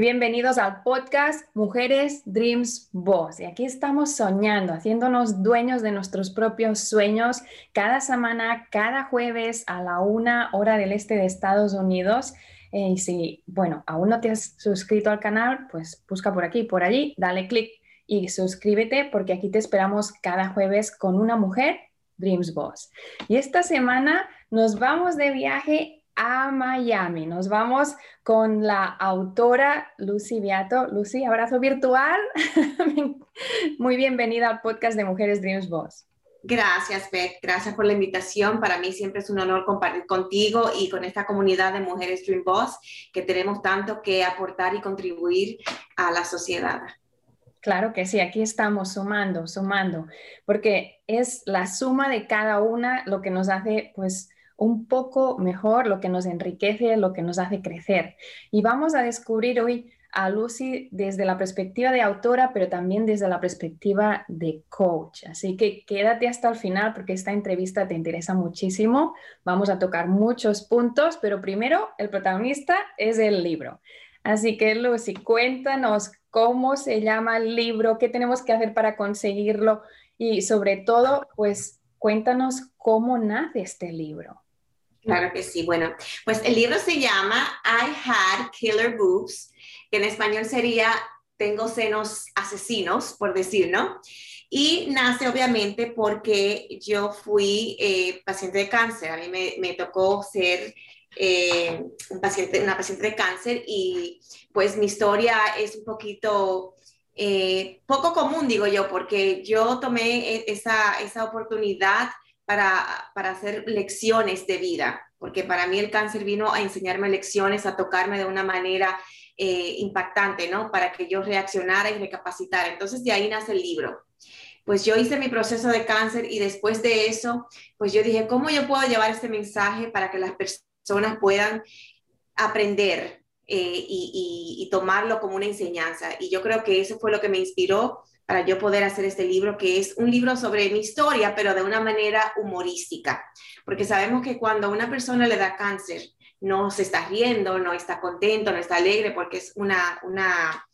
Bienvenidos al podcast Mujeres Dreams Boss. Y aquí estamos soñando, haciéndonos dueños de nuestros propios sueños cada semana, cada jueves a la una hora del este de Estados Unidos. Eh, y si, bueno, aún no te has suscrito al canal, pues busca por aquí, por allí, dale click y suscríbete porque aquí te esperamos cada jueves con una mujer Dreams Boss. Y esta semana nos vamos de viaje a Miami. Nos vamos con la autora Lucy Beato. Lucy, abrazo virtual. Muy bienvenida al podcast de Mujeres Dreams Boss. Gracias, Beth. Gracias por la invitación. Para mí siempre es un honor compartir contigo y con esta comunidad de Mujeres Dream Boss que tenemos tanto que aportar y contribuir a la sociedad. Claro que sí, aquí estamos sumando, sumando, porque es la suma de cada una lo que nos hace, pues, un poco mejor, lo que nos enriquece, lo que nos hace crecer. Y vamos a descubrir hoy a Lucy desde la perspectiva de autora, pero también desde la perspectiva de coach. Así que quédate hasta el final porque esta entrevista te interesa muchísimo. Vamos a tocar muchos puntos, pero primero el protagonista es el libro. Así que Lucy, cuéntanos cómo se llama el libro, qué tenemos que hacer para conseguirlo y sobre todo, pues cuéntanos cómo nace este libro. Claro que sí. Bueno, pues el libro se llama I Had Killer Boobs, que en español sería Tengo senos asesinos, por decir, ¿no? Y nace obviamente porque yo fui eh, paciente de cáncer. A mí me, tocó ser eh, un paciente, una paciente de cáncer y pues mi historia es un poquito eh, poco común, digo yo, porque yo tomé e, esa, esa oportunidad para, hacer lecciones de vida, porque para mí el cáncer vino a enseñarme lecciones, a tocarme de una manera eh, impactante, ¿no? Para que yo reaccionara y recapacitara. Entonces de ahí nace el libro. Pues yo hice mi proceso de cáncer y después de eso, pues yo dije, ¿cómo yo puedo llevar este mensaje para que las personas puedan aprender eh, y, y, tomarlo como una enseñanza? Y yo creo que eso fue lo que me inspiró para yo poder hacer este libro, que es un libro sobre mi historia, pero de una manera humorística, porque sabemos que cuando a una persona le da cáncer, no se está riendo, no está contento, no está alegre, porque es una, una,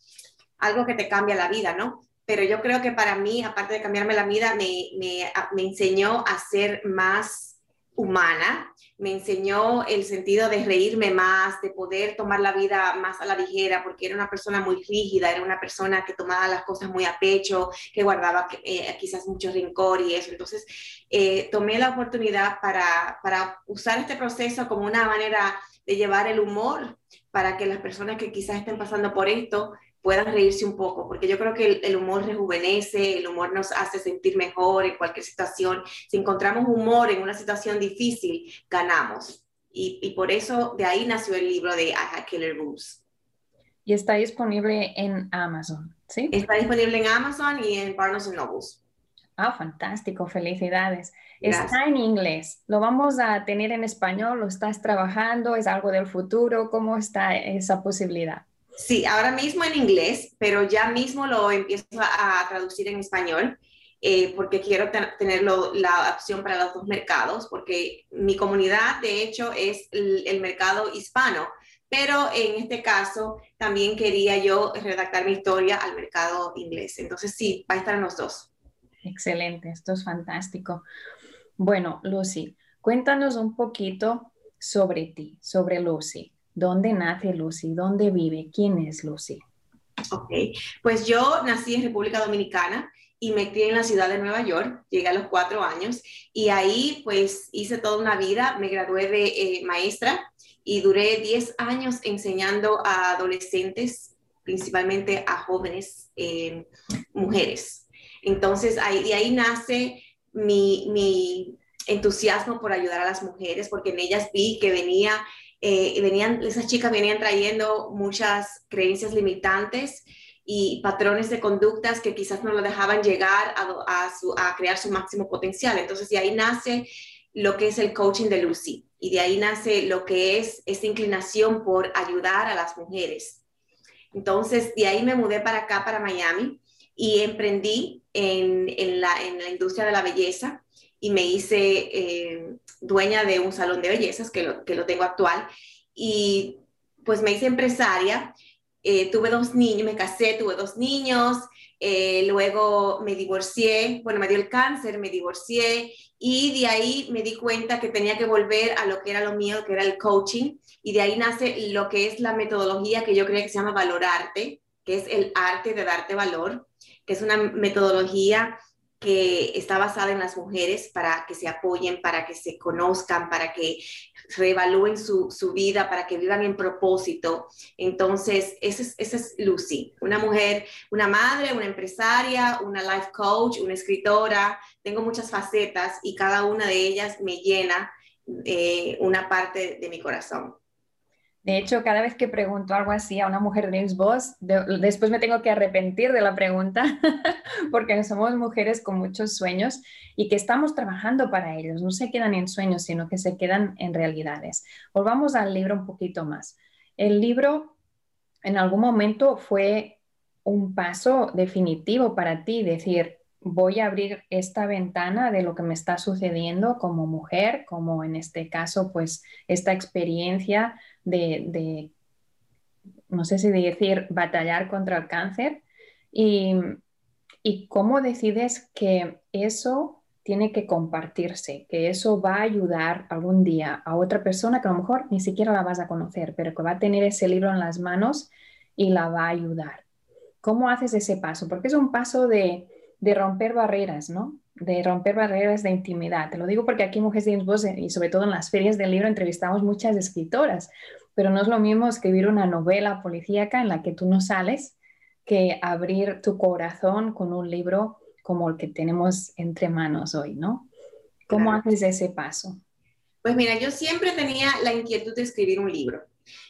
algo que te cambia la vida, ¿no? Pero yo creo que para mí, aparte de cambiarme la vida, me, me, me enseñó a ser más humana, me enseñó el sentido de reírme más, de poder tomar la vida más a la ligera, porque era una persona muy rígida, era una persona que tomaba las cosas muy a pecho, que guardaba eh, quizás mucho rencor y eso. Entonces, eh, tomé la oportunidad para, para usar este proceso como una manera de llevar el humor para que las personas que quizás estén pasando por esto puedan reírse un poco, porque yo creo que el, humor rejuvenece, el humor nos hace sentir mejor en cualquier situación. Si encontramos humor en una situación difícil, ganamos. Y, y por eso de ahí nació el libro de I Had Killer Boobs. Y está disponible en Amazon, ¿sí? Está disponible en Amazon y en Barnes Nobles. Ah, fantástico, felicidades. Está en inglés. ¿Lo vamos a tener en español? ¿Lo estás trabajando? ¿Es algo del futuro? ¿Cómo está esa posibilidad? Sí, ahora mismo en inglés, pero ya mismo lo empiezo a, traducir en español. Eh, porque quiero tener la opción para los dos mercados, porque mi comunidad, de hecho, es el, mercado hispano, pero en este caso también quería yo redactar mi historia al mercado inglés. Entonces, sí, va a estar en los dos. Excelente, esto es fantástico. Bueno, Lucy, cuéntanos un poquito sobre ti, sobre Lucy. ¿Dónde nace Lucy? ¿Dónde vive? ¿Quién es Lucy? Ok, pues yo nací en República Dominicana y me crié en la ciudad de Nueva York, llegué a los cuatro años y ahí pues hice toda una vida, me gradué de eh, maestra y duré 10 años enseñando a adolescentes, principalmente a jóvenes eh, mujeres. Entonces ahí, de ahí nace mi, mi entusiasmo por ayudar a las mujeres, porque en ellas vi que venía eh, venían, esas chicas venían trayendo muchas creencias limitantes y patrones de conductas que quizás no lo dejaban llegar a, crear su máximo potencial. Entonces, de ahí nace lo que es el coaching de Lucy y de ahí nace lo que es esta inclinación por ayudar a las mujeres. Entonces, de ahí me mudé para acá, para Miami, y emprendí en, en, la, en la, industria de la belleza y me hice eh, dueña de un salón de bellezas que lo, que lo tengo actual. Y pues me hice empresaria eh, tuve dos niños, me casé, tuve dos niños, eh, luego me divorcié, bueno, me dio el cáncer, me divorcié y de ahí me di cuenta que tenía que volver a lo que era lo mío, que era el coaching, y de ahí nace lo que es la metodología que yo creo que se llama valorarte, que es el arte de darte valor, que es una metodología que está basada en las mujeres para que se apoyen, para que se conozcan, para que reevalúen su, su vida, para que vivan en propósito. Entonces, esa es, esa es Lucy, una mujer, una madre, una empresaria, una life coach, una escritora. Tengo muchas facetas y cada una de ellas me llena eh, una parte de mi corazón. De hecho, cada vez que pregunto algo así a una mujer Dreams Boss, después me tengo que arrepentir de la pregunta, porque somos mujeres con muchos sueños y que estamos trabajando para ellos. No se quedan en sueños, sino que se quedan en realidades. Volvamos al libro un poquito más. El libro en algún momento fue un paso definitivo para ti, decir, voy a abrir esta ventana de lo que me está sucediendo como mujer, como en este caso, pues esta experiencia de, no sé si decir, batallar contra el cáncer y, y cómo decides que eso tiene que compartirse, que eso va a ayudar algún día a otra persona que a lo mejor ni siquiera la vas a conocer, pero que va a tener ese libro en las manos y la va a ayudar. ¿Cómo haces ese paso? Porque es un paso de, de romper barreras, ¿no? De romper barreras de intimidad. Te lo digo porque aquí en Mujeres James Boss y sobre todo en las ferias del libro entrevistamos muchas escritoras, pero no es lo mismo escribir una novela policíaca en la que tú no sales que abrir tu corazón con un libro como el que tenemos entre manos hoy, ¿no? ¿Cómo haces ese paso? Pues mira, yo siempre tenía la inquietud de escribir un libro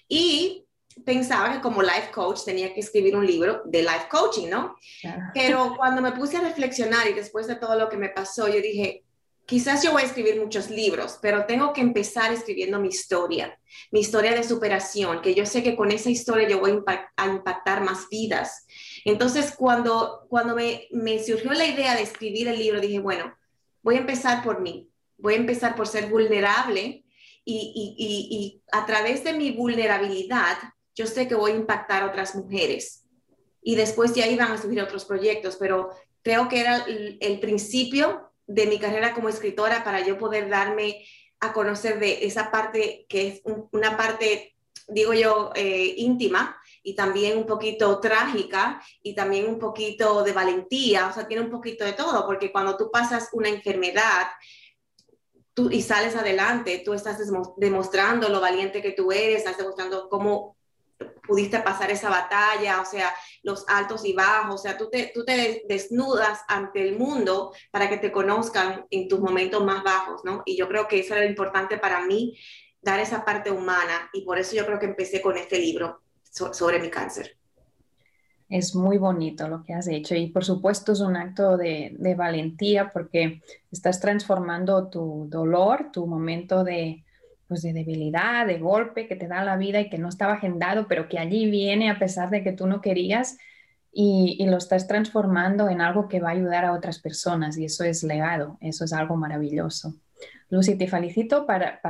y pensaba que como life coach tenía que escribir un libro de life coaching, ¿no? Pero cuando me puse a reflexionar y después de todo lo que me pasó, yo dije, quizás yo voy a escribir muchos libros, pero tengo que empezar escribiendo mi historia, mi historia de superación, que yo sé que con esa historia yo voy a impactar más vidas. Entonces, cuando, cuando me, me surgió la idea de escribir el libro, dije, bueno, voy a empezar por mí, voy a empezar por ser vulnerable y, y, y, a través de mi vulnerabilidad yo sé que voy a impactar a otras mujeres. Y después de ahí van a surgir otros proyectos, pero creo que era el, principio de mi carrera como escritora para yo poder darme a conocer de esa parte que es una parte, digo yo, eh, íntima y también un poquito trágica y también un poquito de valentía, o sea, tiene un poquito de todo, porque cuando tú pasas una enfermedad, Tú, y sales adelante, tú estás demostrando lo valiente que tú eres, estás demostrando cómo pudiste pasar esa batalla, o sea, los altos y bajos, o sea, tú te, tú te desnudas ante el mundo para que te conozcan en tus momentos más bajos, ¿no? Y yo creo que eso era importante para mí, dar esa parte humana, y por eso yo creo que empecé con este libro sobre mi cáncer. Es muy bonito lo que has hecho y por supuesto es un acto de, de valentía porque estás transformando tu dolor, tu momento de, pues de debilidad, de golpe que te da la vida y que no estaba agendado, pero que allí viene a pesar de que tú no querías y, lo estás transformando en algo que va a ayudar a otras personas y eso es legado, eso es algo maravilloso. Lucy, te felicito para,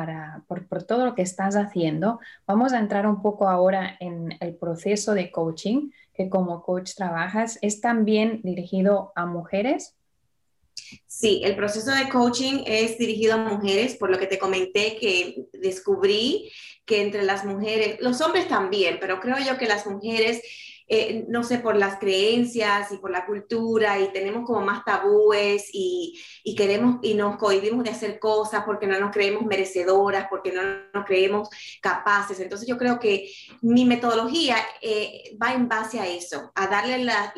por, por, todo lo que estás haciendo. Vamos a entrar un poco ahora en el proceso de coaching, que como coach trabajas. ¿Es también dirigido a mujeres? Sí, el proceso de coaching es dirigido a mujeres, por lo que te comenté que descubrí que entre las mujeres, los hombres también, pero creo yo que las mujeres eh, no sé, por las creencias y por la cultura y tenemos como más tabúes y, y, queremos y nos cohibimos de hacer cosas porque no nos creemos merecedoras, porque no nos creemos capaces. Entonces yo creo que mi metodología eh, va en base a eso, a darle las,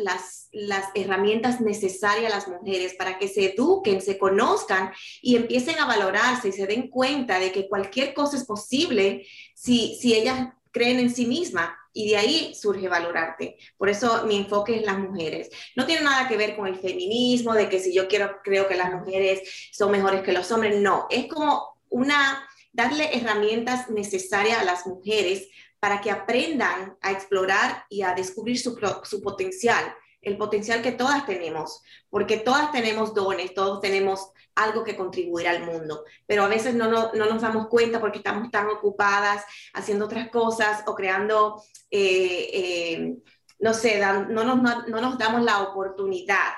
las herramientas necesarias a las mujeres para que se eduquen, se conozcan y empiecen a valorarse y se den cuenta de que cualquier cosa es posible si, si ellas creen en sí mismas y de ahí surge valorarte. Por eso mi enfoque es las mujeres. No tiene nada que ver con el feminismo, de que si yo quiero, creo que las mujeres son mejores que los hombres, no, es como una, darle herramientas necesarias a las mujeres para que aprendan a explorar y a descubrir su, su potencial el potencial que todas tenemos, porque todas tenemos dones, todos tenemos algo que contribuir al mundo, pero a veces no, no, nos damos cuenta porque estamos tan ocupadas haciendo otras cosas o creando, eh, eh, no sé, no, nos, no, nos damos la oportunidad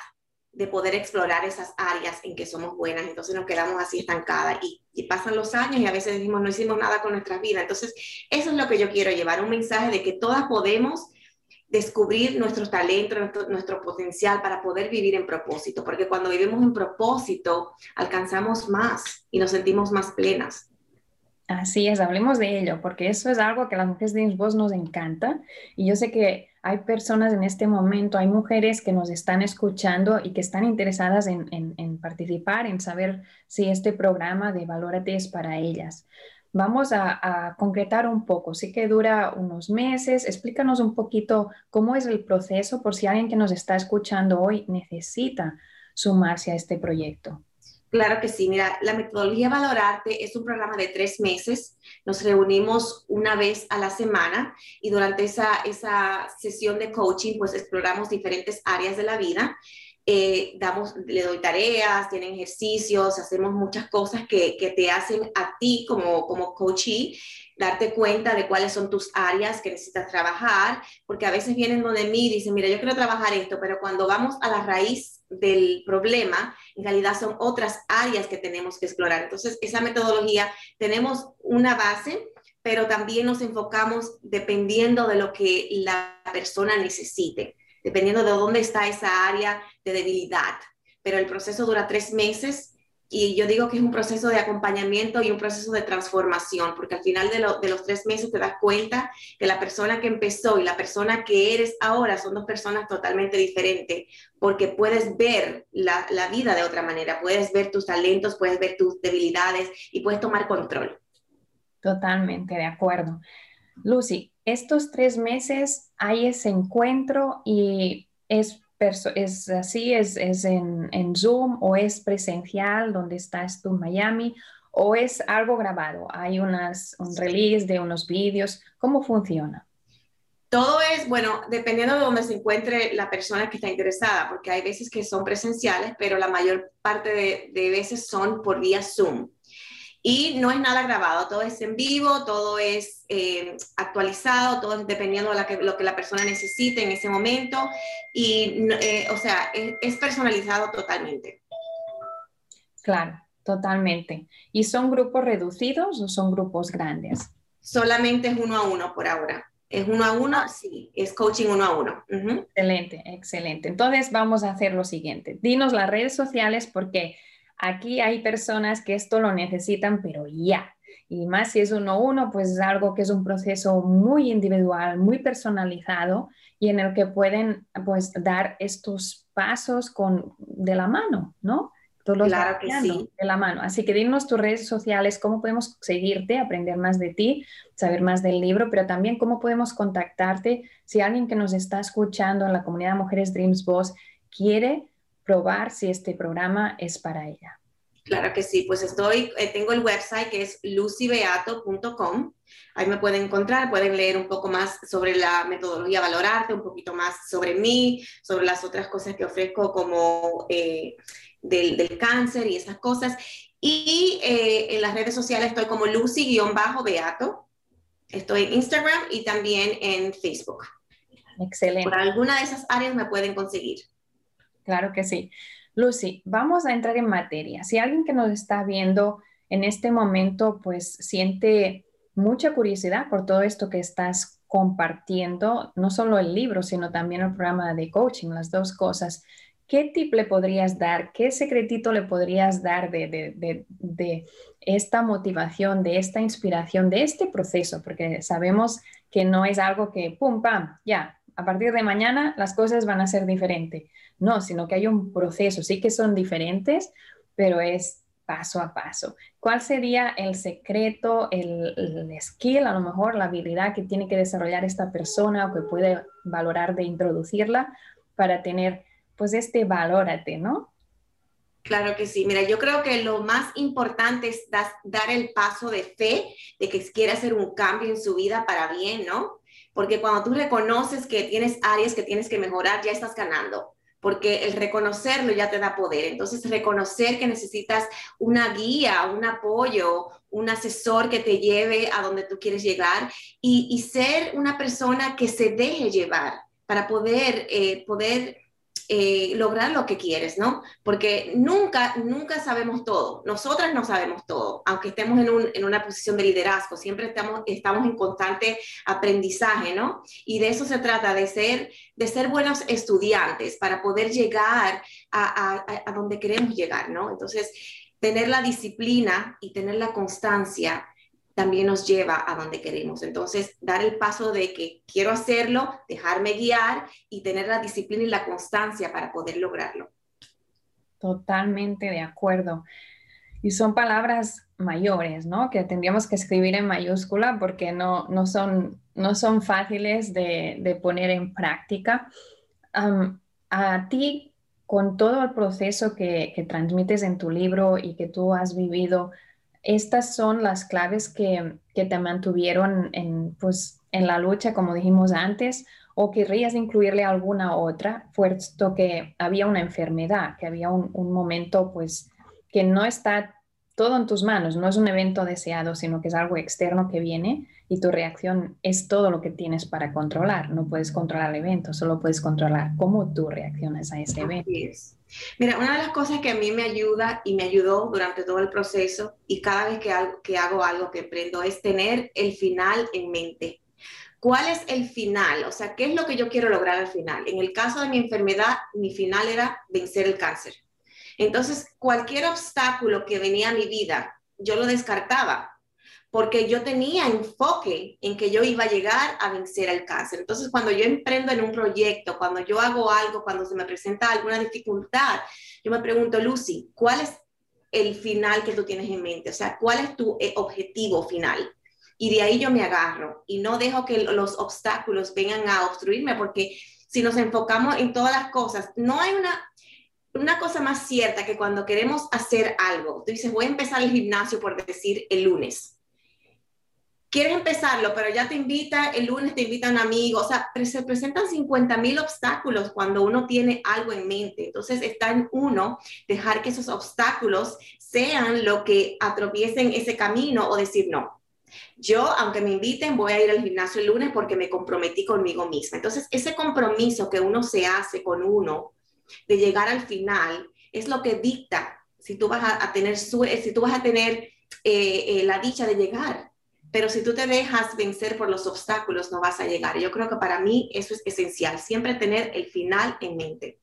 de poder explorar esas áreas en que somos buenas, entonces nos quedamos así estancadas y, y, pasan los años y a veces decimos no hicimos nada con nuestras vidas. Entonces, eso es lo que yo quiero llevar, un mensaje de que todas podemos descubrir nuestros talentos, nuestro, potencial para poder vivir en propósito, porque cuando vivimos en propósito alcanzamos más y nos sentimos más plenas. Así es, hablemos de ello, porque eso es algo que a las mujeres de Voz nos encanta y yo sé que hay personas en este momento, hay mujeres que nos están escuchando y que están interesadas en, en participar, en saber si este programa de Valórate es para ellas. Vamos a, concretar un poco. Sí que dura unos meses. Explícanos un poquito cómo es el proceso por si alguien que nos está escuchando hoy necesita sumarse a este proyecto. Claro que sí. Mira, la metodología Valorarte es un programa de tres meses. Nos reunimos una vez a la semana y durante esa, esa sesión de coaching, pues exploramos diferentes áreas de la vida eh, damos, le doy tareas, tienen ejercicios, hacemos muchas cosas que, que te hacen a ti como, como coachee darte cuenta de cuáles son tus áreas que necesitas trabajar, porque a veces vienen donde mí y dicen, mira, yo quiero trabajar esto, pero cuando vamos a la raíz del problema, en realidad son otras áreas que tenemos que explorar. Entonces, esa metodología, tenemos una base, pero también nos enfocamos dependiendo de lo que la persona necesite dependiendo de dónde está esa área de debilidad. Pero el proceso dura tres meses y yo digo que es un proceso de acompañamiento y un proceso de transformación, porque al final de, los tres meses te das cuenta que la persona que empezó y la persona que eres ahora son dos personas totalmente diferentes, porque puedes ver la, la vida de otra manera, puedes ver tus talentos, puedes ver tus debilidades y puedes tomar control. Totalmente de acuerdo. Lucy, estos tres meses hay ese encuentro y es, es así, es, es en, en, Zoom o es presencial donde estás tú en Miami o es algo grabado. Hay unas, un release de unos vídeos. ¿Cómo funciona? Todo es, bueno, dependiendo de donde se encuentre la persona que está interesada, porque hay veces que son presenciales, pero la mayor parte de, de veces son por vía Zoom. Y no es nada grabado, todo es en vivo, todo es eh, actualizado, todo es dependiendo de lo que la persona necesite en ese momento. Y, eh, o sea, es, personalizado totalmente. Claro, totalmente. ¿Y son grupos reducidos o son grupos grandes? Solamente es uno a uno por ahora. Es uno a uno, sí, es coaching uno a uno. Excelente, excelente. Entonces vamos a hacer lo siguiente. Dinos las redes sociales porque Aquí hay personas que esto lo necesitan, pero ya. Y más si es uno a uno, pues es algo que es un proceso muy individual, muy personalizado y en el que pueden pues dar estos pasos con, de la mano, ¿no? claro que sí. De la mano. Así que dinos tus redes sociales, cómo podemos seguirte, aprender más de ti, saber más del libro, pero también cómo podemos contactarte si alguien que nos está escuchando en la comunidad Mujeres Dreams Boss quiere probar si este programa es para ella. Claro que sí, pues estoy, eh, tengo el website que es lucybeato.com. Ahí me pueden encontrar, pueden leer un poco más sobre la metodología Valorarte, un poquito más sobre mí, sobre las otras cosas que ofrezco como eh, del, cáncer y esas cosas. Y eh, en las redes sociales estoy como Lucy-Beato. Estoy en Instagram y también en Facebook. Excelente. Por alguna de esas áreas me pueden conseguir. Claro que sí. Lucy, vamos a entrar en materia. Si alguien que nos está viendo en este momento, pues siente mucha curiosidad por todo esto que estás compartiendo, no solo el libro, sino también el programa de coaching, las dos cosas. ¿Qué tip le podrías dar? ¿Qué secretito le podrías dar de, esta motivación, de esta inspiración, de este proceso? Porque sabemos que no es algo que, pum, pam, ya, a partir de mañana las cosas van a ser diferentes. No, sino que hay un proceso, sí que son diferentes, pero es paso a paso. ¿Cuál sería el secreto, el, el, skill, a lo mejor la habilidad que tiene que desarrollar esta persona o que puede valorar de introducirla para tener pues este valórate, ¿no? Claro que sí. Mira, yo creo que lo más importante es dar el paso de fe de que quiere hacer un cambio en su vida para bien, ¿no? Porque cuando tú reconoces que tienes áreas que tienes que mejorar, ya estás ganando porque el reconocerlo ya te da poder. Entonces, reconocer que necesitas una guía, un apoyo, un asesor que te lleve a donde tú quieres llegar y, ser una persona que se deje llevar para poder, eh, poder eh, lograr lo que quieres, ¿no? Porque nunca, nunca sabemos todo. Nosotras no sabemos todo, aunque estemos en, una posición de liderazgo, siempre estamos, estamos en constante aprendizaje, ¿no? Y de eso se trata, de ser, de ser buenos estudiantes para poder llegar a, a donde queremos llegar, ¿no? Entonces, tener la disciplina y tener la constancia también nos lleva a donde queremos. Entonces, dar el paso de que quiero hacerlo, dejarme guiar y tener la disciplina y la constancia para poder lograrlo. Totalmente de acuerdo. Y son palabras mayores, ¿no? Que tendríamos que escribir en mayúscula porque no, no, son, no son fáciles de, poner en práctica. a ti, con todo el proceso que, que transmites en tu libro y que tú has vivido, estas son las claves que, te mantuvieron en, pues, en la lucha, como dijimos antes, o querrías incluirle alguna otra, puesto que había una enfermedad, que había un, un momento pues que no está todo en tus manos, no es un evento deseado, sino que es algo externo que viene y tu reacción es todo lo que tienes para controlar. No puedes controlar el evento, solo puedes controlar cómo tú reaccionas a ese evento. Mira, una de las cosas que a mí me ayuda y me ayudó durante todo el proceso y cada vez que, que hago algo que emprendo es tener el final en mente. ¿Cuál es el final? O sea, ¿qué es lo que yo quiero lograr al final? En el caso de mi enfermedad, mi final era vencer el cáncer entonces, cualquier obstáculo que venía a mi vida, yo lo descartaba, porque yo tenía enfoque en que yo iba a llegar a vencer el cáncer. Entonces, cuando yo emprendo en un proyecto, cuando yo hago algo, cuando se me presenta alguna dificultad, yo me pregunto, Lucy, ¿cuál es el final que tú tienes en mente? O sea, ¿cuál es tu eh, objetivo final? Y de ahí yo me agarro y no dejo que los obstáculos vengan a obstruirme, porque si nos enfocamos en todas las cosas, no hay una, una cosa más cierta que cuando queremos hacer algo, tú dices, voy a empezar el gimnasio por decir el lunes. Quieres empezarlo, pero ya te invita, el lunes te invita un amigo, o sea, se presentan 50 mil obstáculos cuando uno tiene algo en mente. Entonces está en uno dejar que esos obstáculos sean lo que atropiesen ese camino o decir no. Yo, aunque me inviten, voy a ir al gimnasio el lunes porque me comprometí conmigo misma. Entonces, ese compromiso que uno se hace con uno, de llegar al final es lo que dicta si tú vas a, tener, si tú vas a tener eh, eh, la dicha de llegar. Pero si tú te dejas vencer por los obstáculos, no vas a llegar. Yo creo que para mí eso es esencial, siempre tener el final en mente.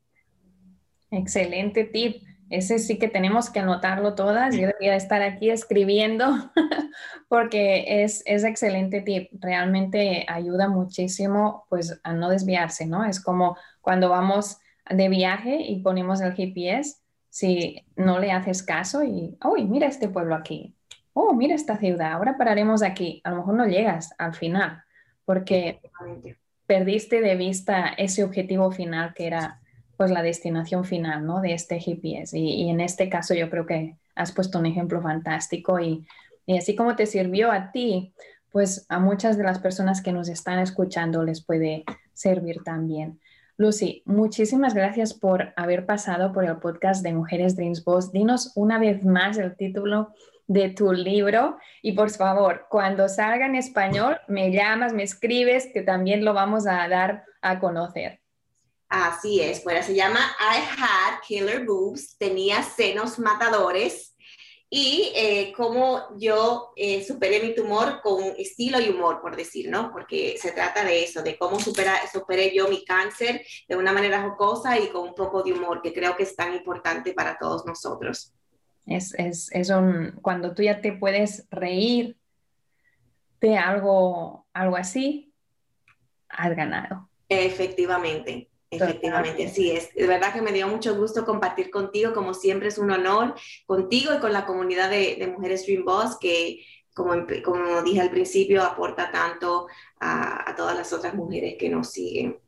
Excelente tip. Ese sí que tenemos que anotarlo todas. Yo debería estar aquí escribiendo porque es, es excelente tip. Realmente ayuda muchísimo pues a no desviarse, ¿no? Es como cuando vamos de viaje y ponemos el GPS, si no le haces caso y, uy, mira este pueblo aquí, oh, mira esta ciudad, ahora pararemos aquí, a lo mejor no llegas al final, porque perdiste de vista ese objetivo final que era pues la destinación final, ¿no? De este GPS. Y, en este caso yo creo que has puesto un ejemplo fantástico y, y así como te sirvió a ti, pues a muchas de las personas que nos están escuchando les puede servir también. Lucy, muchísimas gracias por haber pasado por el podcast de Mujeres Dreams Boss. Dinos una vez más el título de tu libro y por favor, cuando salga en español, me llamas, me escribes, que también lo vamos a dar a conocer. Así es, pues se llama I Had Killer Boobs, tenía senos matadores y eh, cómo yo eh, superé mi tumor con estilo y humor, por decir, ¿no? Porque se trata de eso, de cómo supera, superé yo mi cáncer de una manera jocosa y con un poco de humor, que creo que es tan importante para todos nosotros. Es, es, es un, cuando tú ya te puedes reír de algo, algo así, has ganado. Efectivamente. Efectivamente, así es. De verdad que me dio mucho gusto compartir contigo, como siempre es un honor, contigo y con la comunidad de, Mujeres Dream Boss, que como, como, dije al principio, aporta tanto a, a, todas las otras mujeres que nos siguen.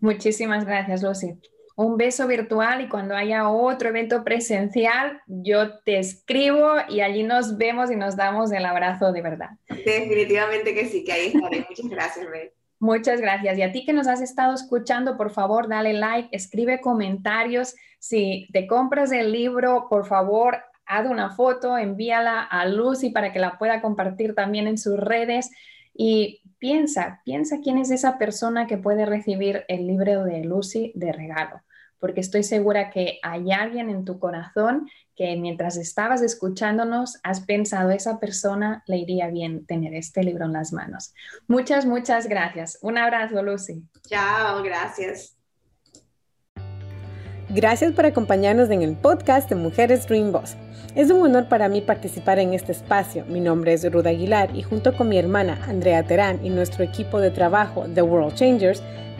Muchísimas gracias, Lucy. Un beso virtual y cuando haya otro evento presencial, yo te escribo y allí nos vemos y nos damos el abrazo de verdad. Definitivamente que sí, que ahí estaré. Muchas gracias, Beth. Muchas gracias. Y a ti que nos has estado escuchando, por favor, dale like, escribe comentarios. Si te compras el libro, por favor, haz una foto, envíala a Lucy para que la pueda compartir también en sus redes. Y piensa, piensa quién es esa persona que puede recibir el libro de Lucy de regalo porque estoy segura que hay alguien en tu corazón que mientras estabas escuchándonos has pensado, esa persona le iría bien tener este libro en las manos. Muchas, muchas gracias. Un abrazo, Lucy. Chao, gracias. Gracias por acompañarnos en el podcast de Mujeres Dream Boss. Es un honor para mí participar en este espacio. Mi nombre es Ruda Aguilar y junto con mi hermana Andrea Terán y nuestro equipo de trabajo The World Changers,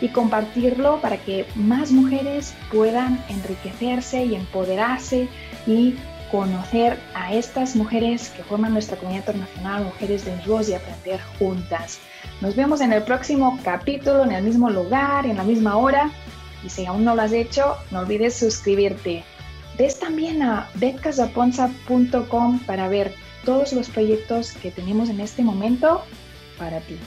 y compartirlo para que más mujeres puedan enriquecerse y empoderarse y conocer a estas mujeres que forman nuestra comunidad internacional, Mujeres de Voz y aprender juntas. Nos vemos en el próximo capítulo, en el mismo lugar, en la misma hora. Y si aún no lo has hecho, no olvides suscribirte. Ves también a betcasaponza.com para ver todos los proyectos que tenemos en este momento para ti.